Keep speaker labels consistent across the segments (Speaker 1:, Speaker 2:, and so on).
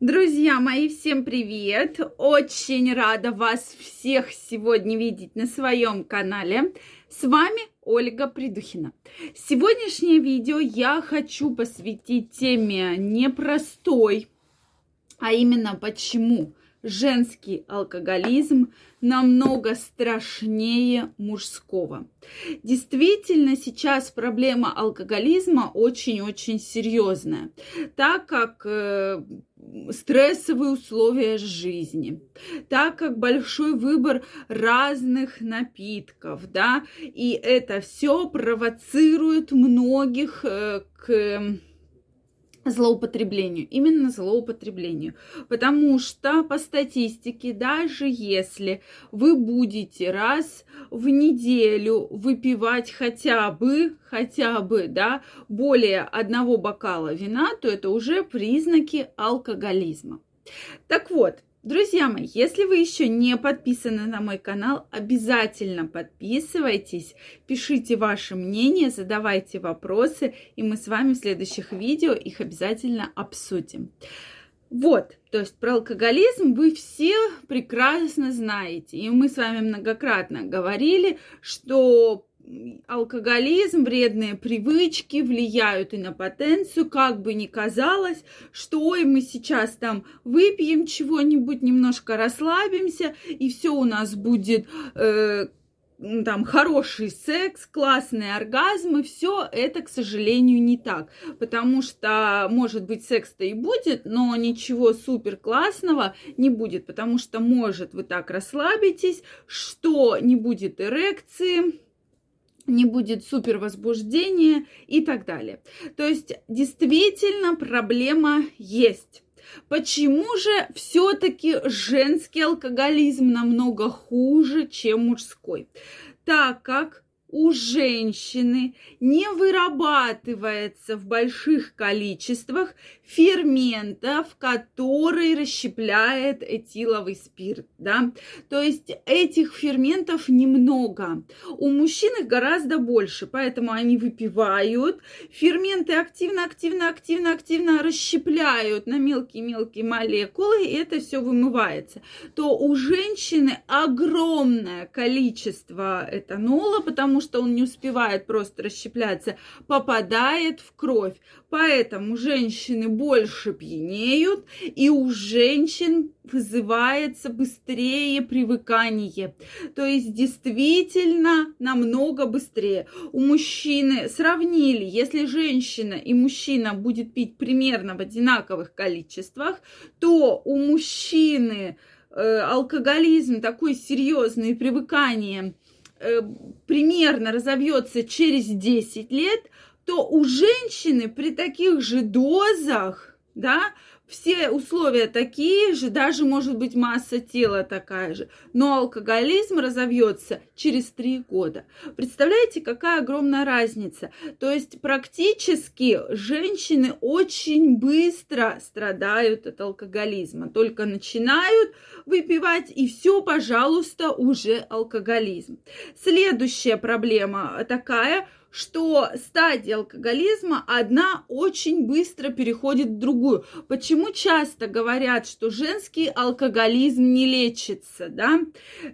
Speaker 1: Друзья мои, всем привет! Очень рада вас всех сегодня видеть на своем канале. С вами Ольга Придухина. Сегодняшнее видео я хочу посвятить теме непростой, а именно почему женский алкоголизм намного страшнее мужского. Действительно, сейчас проблема алкоголизма очень-очень серьезная, так как э, стрессовые условия жизни, так как большой выбор разных напитков, да, и это все провоцирует многих э, к злоупотреблению, именно злоупотреблению. Потому что по статистике, даже если вы будете раз в неделю выпивать хотя бы, хотя бы, да, более одного бокала вина, то это уже признаки алкоголизма. Так вот, Друзья мои, если вы еще не подписаны на мой канал, обязательно подписывайтесь, пишите ваше мнение, задавайте вопросы, и мы с вами в следующих видео их обязательно обсудим. Вот, то есть про алкоголизм вы все прекрасно знаете. И мы с вами многократно говорили, что алкоголизм, вредные привычки влияют и на потенцию, как бы ни казалось, что ой, мы сейчас там выпьем чего-нибудь, немножко расслабимся, и все у нас будет э, там хороший секс, классные оргазмы, все это, к сожалению, не так. Потому что, может быть, секс-то и будет, но ничего супер классного не будет, потому что, может, вы так расслабитесь, что не будет эрекции, не будет супер возбуждения и так далее. То есть действительно проблема есть. Почему же все-таки женский алкоголизм намного хуже, чем мужской? Так как у женщины не вырабатывается в больших количествах ферментов, который расщепляет этиловый спирт, да, то есть этих ферментов немного. У мужчин их гораздо больше, поэтому они выпивают, ферменты активно, активно, активно, активно расщепляют на мелкие-мелкие молекулы, и это все вымывается. То у женщины огромное количество этанола, потому что он не успевает просто расщепляться, попадает в кровь. Поэтому женщины больше пьянеют, и у женщин вызывается быстрее привыкание. То есть действительно намного быстрее. У мужчины сравнили, если женщина и мужчина будет пить примерно в одинаковых количествах, то у мужчины э, алкоголизм такой серьезный, привыкание э, примерно разовьется через 10 лет, то у женщины при таких же дозах, да, все условия такие же, даже может быть масса тела такая же, но алкоголизм разовьется через три года. Представляете, какая огромная разница? То есть практически женщины очень быстро страдают от алкоголизма, только начинают выпивать и все, пожалуйста, уже алкоголизм. Следующая проблема такая, что стадия алкоголизма одна очень быстро переходит в другую. Почему часто говорят, что женский алкоголизм не лечится, да?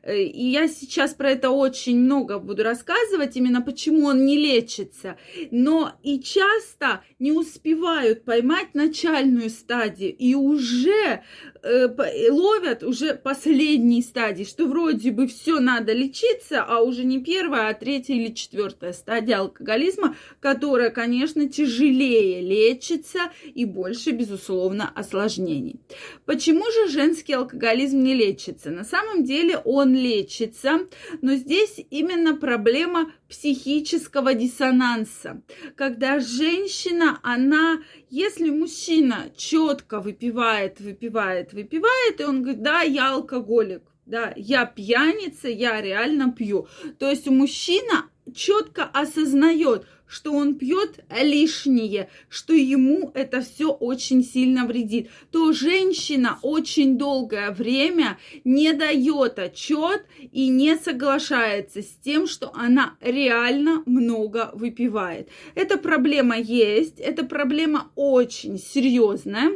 Speaker 1: Э, и я сейчас про это очень много буду рассказывать, именно почему он не лечится. Но и часто не успевают поймать начальную стадию и уже э, ловят уже последней стадии, что вроде бы все надо лечиться, а уже не первая, а третья или четвертая стадия алкоголизма, которая, конечно, тяжелее лечится и больше, безусловно, осложнений. Почему же женский алкоголизм не лечится? На самом деле он лечится, но здесь именно проблема психического диссонанса, когда женщина, она, если мужчина четко выпивает, выпивает, выпивает, и он говорит, да, я алкоголик, да, я пьяница, я реально пью. То есть мужчина четко осознает, что он пьет лишнее, что ему это все очень сильно вредит, то женщина очень долгое время не дает отчет и не соглашается с тем, что она реально много выпивает. Эта проблема есть, эта проблема очень серьезная.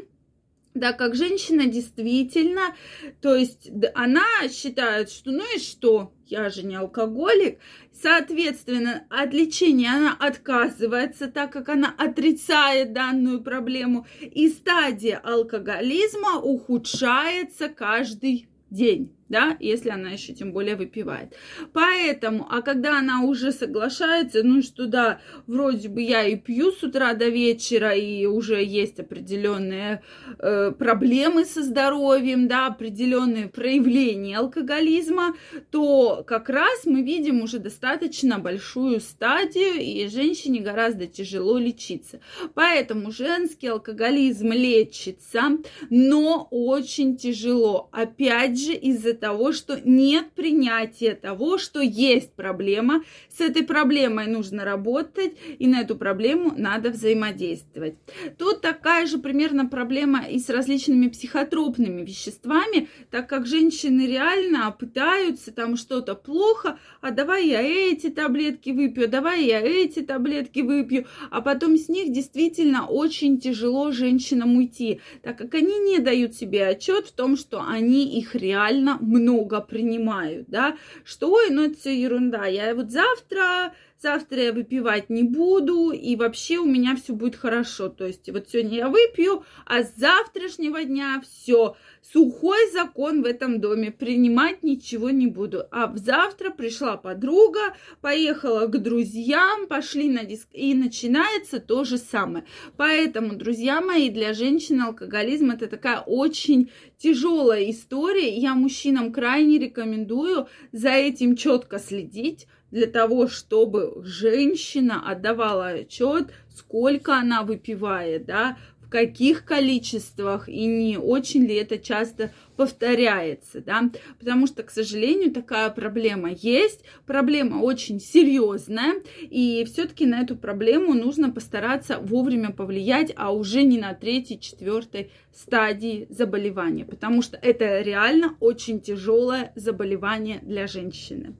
Speaker 1: Так как женщина действительно, то есть она считает, что ну и что, я же не алкоголик, соответственно, от лечения она отказывается, так как она отрицает данную проблему, и стадия алкоголизма ухудшается каждый день да, если она еще тем более выпивает. Поэтому, а когда она уже соглашается, ну что да, вроде бы я и пью с утра до вечера, и уже есть определенные э, проблемы со здоровьем, да, определенные проявления алкоголизма, то как раз мы видим уже достаточно большую стадию, и женщине гораздо тяжело лечиться. Поэтому женский алкоголизм лечится, но очень тяжело. Опять же, из-за того, что нет принятия того, что есть проблема. С этой проблемой нужно работать, и на эту проблему надо взаимодействовать. Тут такая же примерно проблема и с различными психотропными веществами, так как женщины реально пытаются там что-то плохо, а давай я эти таблетки выпью, а давай я эти таблетки выпью, а потом с них действительно очень тяжело женщинам уйти, так как они не дают себе отчет в том, что они их реально много принимают, да, что, ой, ну это все ерунда, я вот завтра, завтра я выпивать не буду, и вообще у меня все будет хорошо, то есть вот сегодня я выпью, а с завтрашнего дня все, сухой закон в этом доме, принимать ничего не буду. А завтра пришла подруга, поехала к друзьям, пошли на диск, и начинается то же самое. Поэтому, друзья мои, для женщин алкоголизм это такая очень тяжелая история. Я мужчинам крайне рекомендую за этим четко следить, для того, чтобы женщина отдавала отчет, сколько она выпивает, да, в каких количествах и не очень ли это часто повторяется, да, потому что, к сожалению, такая проблема есть, проблема очень серьезная, и все-таки на эту проблему нужно постараться вовремя повлиять, а уже не на третьей, четвертой стадии заболевания, потому что это реально очень тяжелое заболевание для женщины.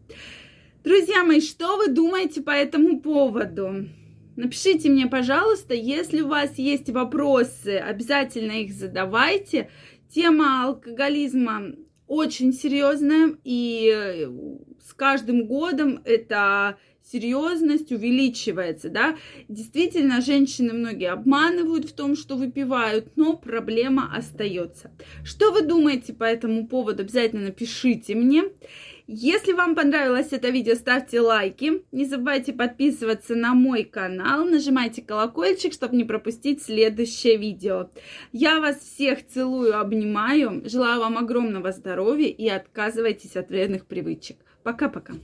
Speaker 1: Друзья мои, что вы думаете по этому поводу? Напишите мне, пожалуйста, если у вас есть вопросы, обязательно их задавайте. Тема алкоголизма очень серьезная, и с каждым годом эта серьезность увеличивается, да. Действительно, женщины многие обманывают в том, что выпивают, но проблема остается. Что вы думаете по этому поводу? Обязательно напишите мне. Если вам понравилось это видео, ставьте лайки. Не забывайте подписываться на мой канал. Нажимайте колокольчик, чтобы не пропустить следующее видео. Я вас всех целую, обнимаю. Желаю вам огромного здоровья и отказывайтесь от вредных привычек. Пока-пока.